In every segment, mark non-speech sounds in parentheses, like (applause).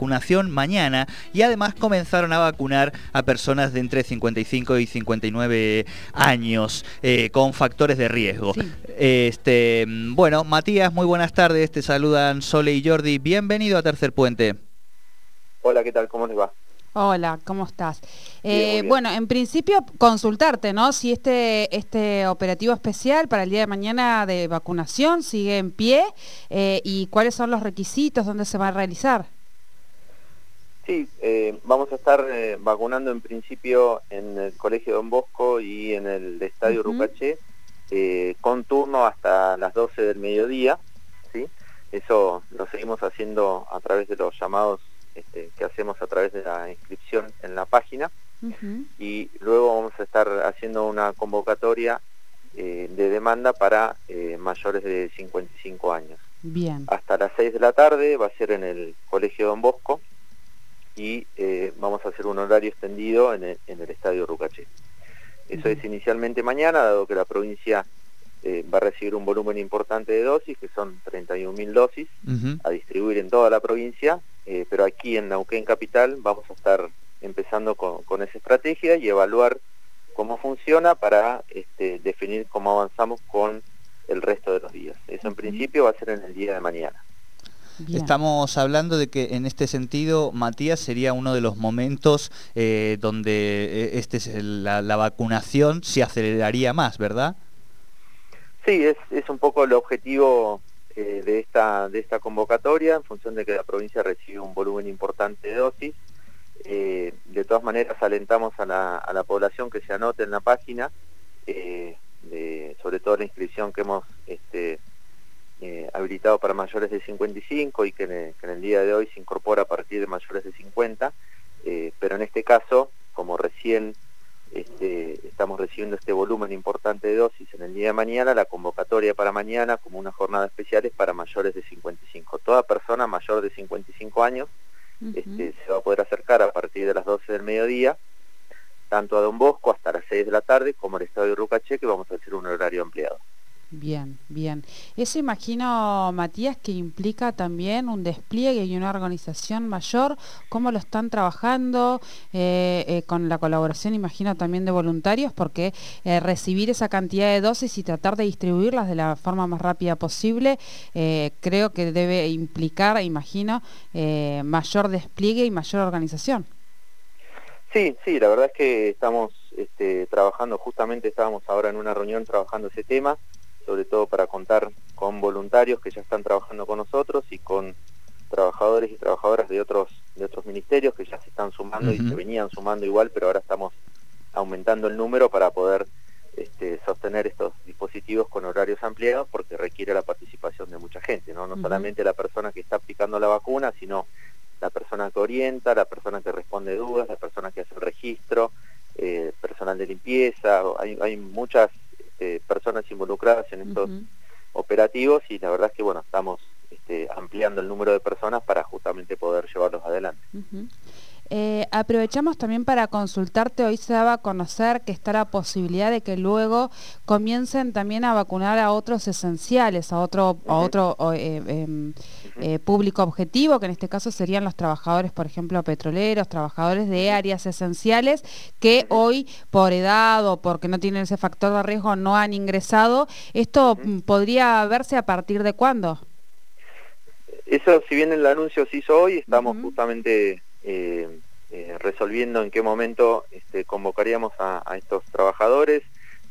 vacunación mañana y además comenzaron a vacunar a personas de entre 55 y 59 años eh, con factores de riesgo. Este, bueno, Matías, muy buenas tardes, te saludan Sole y Jordi, bienvenido a Tercer Puente. Hola, ¿qué tal? ¿Cómo les va? Hola, ¿cómo estás? Eh, bueno, en principio consultarte, ¿no? Si este, este operativo especial para el día de mañana de vacunación sigue en pie eh, y cuáles son los requisitos, dónde se va a realizar. Sí, eh, vamos a estar eh, vacunando en principio en el Colegio Don Bosco y en el Estadio Rucaché, eh, con turno hasta las 12 del mediodía. ¿sí? Eso lo seguimos haciendo a través de los llamados este, que hacemos a través de la inscripción en la página. Y luego vamos a estar haciendo una convocatoria de demanda para mayores de 55 años. Bien. Hasta las 6 de la tarde va a ser en el Colegio Don Bosco y eh, vamos a hacer un horario extendido en el, Estadio Rucaché. Eso es inicialmente mañana, dado que la provincia eh, va a recibir un volumen importante de dosis, que son 31.000 dosis, a distribuir en toda la provincia, eh, pero aquí en Nauquén Capital vamos a estar empezando con, esa estrategia y evaluar cómo funciona para este, definir cómo avanzamos con el resto de los días. Eso en principio va a ser en el día de mañana. Estamos hablando de que en este sentido, Matías, sería uno de los momentos eh, donde eh, este es la, vacunación se aceleraría más, ¿verdad? Sí, es, es un poco el objetivo eh, de, esta, de esta convocatoria, en función de que la provincia recibe un volumen importante de dosis. de todas maneras, alentamos a la, a la, población que se anote en la página, sobre todo la inscripción que hemos este, eh, habilitado para mayores de 55 y que en, el, día de hoy se incorpora a partir de mayores de 50, eh, pero en este caso, como recién este, estamos recibiendo este volumen importante de dosis en el día de mañana, la convocatoria para mañana como una jornada especial es para mayores de 55. Toda persona mayor de 55 años este, se va a poder acercar a partir de las 12 del mediodía, tanto a Don Bosco hasta las 6 de la tarde como al Estadio Rucaché, que vamos a hacer un horario ampliado. Bien, bien. Eso imagino, Matías, que implica también un despliegue y una organización mayor. ¿Cómo lo están trabajando eh, eh, con la colaboración, imagino, también de voluntarios? Porque eh, recibir esa cantidad de dosis y tratar de distribuirlas de la forma más rápida posible, creo que debe implicar, imagino, mayor despliegue y mayor organización. Sí, sí, la verdad es que estamos este, trabajando, justamente estábamos ahora en una reunión trabajando ese tema sobre todo para contar con voluntarios que ya están trabajando con nosotros y con trabajadores y trabajadoras de otros de otros ministerios que ya se están sumando y se venían sumando igual, pero ahora estamos aumentando el número para poder este, sostener estos dispositivos con horarios ampliados porque requiere la participación de mucha gente, no, no solamente la persona que está aplicando la vacuna, sino la persona que orienta, la persona que responde dudas, la persona que hace el registro, eh, personal de limpieza, hay, hay muchas este, personas involucradas en estos operativos y la verdad es que bueno, estamos este, ampliando el número de personas para justamente poder llevarlos adelante. Eh, aprovechamos también para consultarte, hoy se daba a conocer que está la posibilidad de que luego comiencen también a vacunar a otros esenciales, a otro, a otro eh, em, eh, público objetivo, que en este caso serían los trabajadores, por ejemplo, petroleros, trabajadores de áreas esenciales, que hoy por edad o porque no tienen ese factor de riesgo no han ingresado. ¿Esto podría verse a partir de cuándo? Eso, si bien el anuncio se hizo hoy, estamos justamente eh, eh, resolviendo en qué momento este, convocaríamos a, estos trabajadores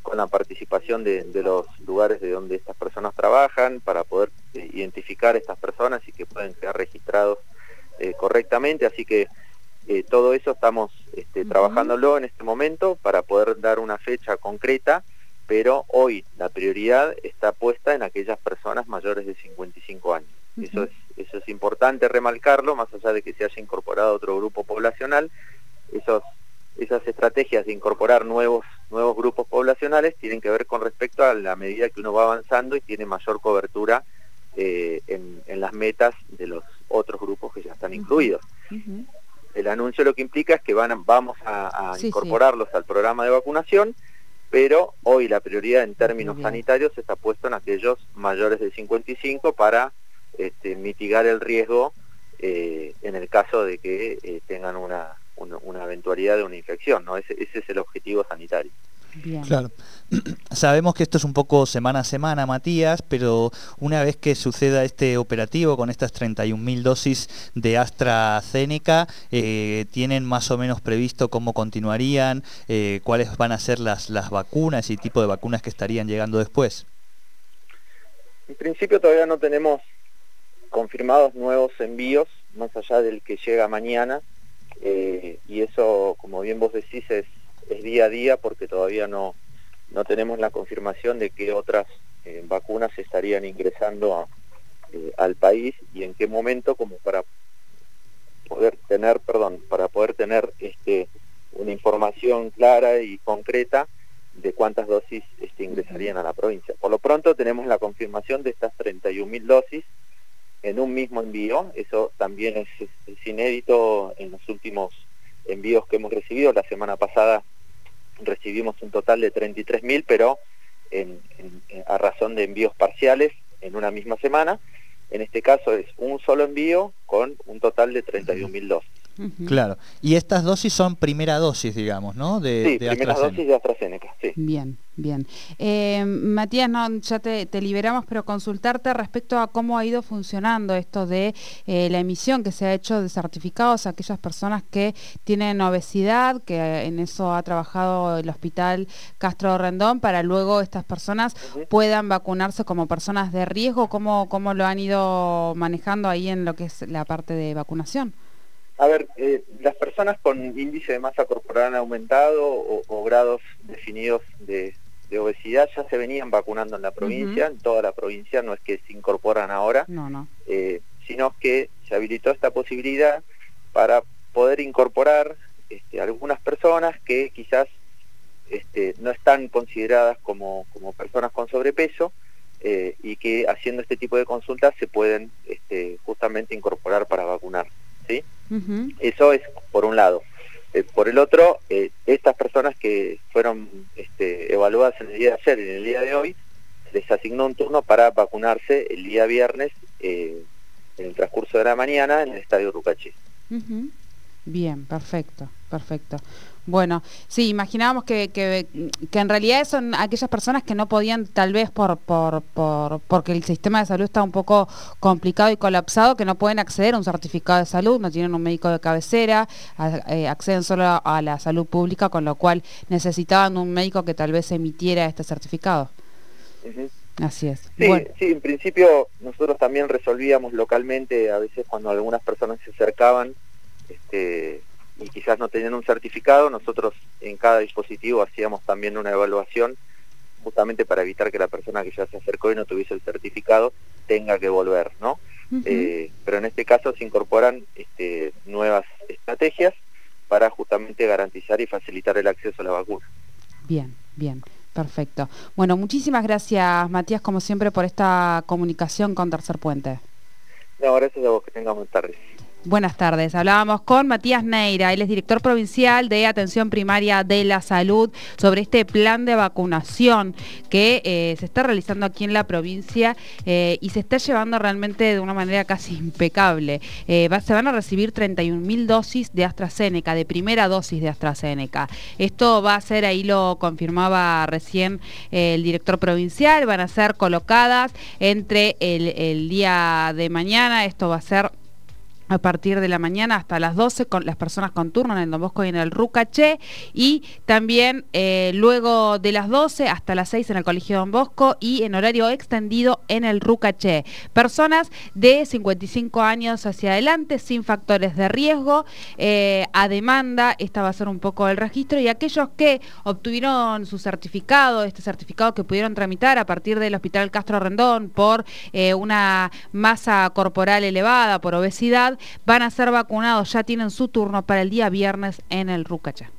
con la participación de, los lugares de donde estas personas trabajan para poder eh, identificar a estas personas y que pueden quedar registrados correctamente, así que todo eso estamos este, trabajándolo en este momento para poder dar una fecha concreta, pero hoy la prioridad está puesta en aquellas personas mayores de 55 años. Eso es eso es importante remarcarlo, más allá de que se haya incorporado otro grupo poblacional, esos, esas estrategias de incorporar nuevos, nuevos grupos poblacionales tienen que ver con respecto a la medida que uno va avanzando y tiene mayor cobertura eh, en, las metas de los otros grupos que ya están incluidos. El anuncio lo que implica es que van, vamos a, incorporarlos al programa de vacunación, pero hoy la prioridad en términos sanitarios está puesto en aquellos mayores de 55 para este, mitigar el riesgo eh, en el caso de que eh, tengan una, una, eventualidad de una infección, ¿no? Ese, ese es el objetivo sanitario. Claro. (clears throat) Sabemos que esto es un poco semana a semana, Matías, pero una vez que suceda este operativo con estas 31.000 dosis de AstraZeneca, eh, ¿tienen más o menos previsto cómo continuarían, eh, cuáles van a ser las, las vacunas y tipo de vacunas que estarían llegando después? En principio todavía no tenemos confirmados nuevos envíos, más allá del que llega mañana, eh, y eso, como bien vos decís, es día a día porque todavía no, no tenemos la confirmación de que otras eh, vacunas estarían ingresando eh, al país y en qué momento como para poder tener, perdón, para poder tener este, una información clara y concreta de cuántas dosis este, ingresarían a la provincia. Por lo pronto tenemos la confirmación de estas 31.000 dosis en un mismo envío, eso también es, es inédito en los últimos envíos que hemos recibido. La semana pasada recibimos un total de 33.000, pero en, a razón de envíos parciales en una misma semana. En este caso es un solo envío con un total de 31.000 dosis. Claro. Y estas dosis son primera dosis, digamos, ¿no? De, sí, primera dosis de AstraZeneca, sí. Bien, bien. Eh, Matías, no, ya te, liberamos, pero consultarte respecto a cómo ha ido funcionando esto de eh, la emisión que se ha hecho de certificados a aquellas personas que tienen obesidad, que en eso ha trabajado el Hospital Castro Rendón, para luego estas personas puedan vacunarse como personas de riesgo. ¿Cómo, ¿Cómo lo han ido manejando ahí en lo que es la parte de vacunación? A ver, eh, las personas con índice de masa corporal aumentado o, grados definidos de, obesidad ya se venían vacunando en la provincia, en toda la provincia, no es que se incorporan ahora, no, eh, sino que se habilitó esta posibilidad para poder incorporar este, algunas personas que quizás este, no están consideradas como, como personas con sobrepeso eh, y que haciendo este tipo de consultas se pueden este, justamente incorporar para vacunar. ¿Sí? Eso es por un lado. Eh, por el otro, eh, estas personas que fueron este, evaluadas en el día de ayer y en el día de hoy, les asignó un turno para vacunarse el día viernes eh, en el transcurso de la mañana en el Estadio Rucaché. Bien, perfecto, perfecto. Bueno, sí, imaginábamos que, que, en realidad son aquellas personas que no podían, tal vez por, por, por, porque el sistema de salud está un poco complicado y colapsado, que no pueden acceder a un certificado de salud, no tienen un médico de cabecera, eh, acceden solo a la salud pública, con lo cual necesitaban un médico que tal vez emitiera este certificado. Así es. Sí, sí, en principio nosotros también resolvíamos localmente, a veces cuando algunas personas se acercaban, este, y quizás no tenían un certificado, nosotros en cada dispositivo hacíamos también una evaluación justamente para evitar que la persona que ya se acercó y no tuviese el certificado tenga que volver, ¿no? Eh, pero en este caso se incorporan este, nuevas estrategias para justamente garantizar y facilitar el acceso a la vacuna. Bien, bien. Perfecto. Bueno, muchísimas gracias, Matías, como siempre, por esta comunicación con Tercer Puente. No, gracias a vos, que tengamos tardes. Buenas tardes. Hablábamos con Matías Neira, él es director provincial de Atención Primaria de la Salud, sobre este plan de vacunación que eh, se está realizando aquí en la provincia eh, y se está llevando realmente de una manera casi impecable. Eh, se van a recibir 31.000 dosis de AstraZeneca, de primera dosis de AstraZeneca. Esto va a ser, ahí lo confirmaba recién el director provincial, van a ser colocadas entre el día de mañana, esto va a ser a partir de la mañana hasta las 12 con las personas con turno en el Don Bosco y en el Rucaché y también eh, luego de las 12 hasta las 6 en el Colegio Don Bosco y en horario extendido en el Rucaché. Personas de 55 años hacia adelante sin factores de riesgo eh, a demanda, esta va a ser un poco el registro y aquellos que obtuvieron su certificado, este certificado que pudieron tramitar a partir del Hospital Castro Rendón por eh, una masa corporal elevada, por obesidad, van a ser vacunados, ya tienen su turno para el día viernes en el Rucacha.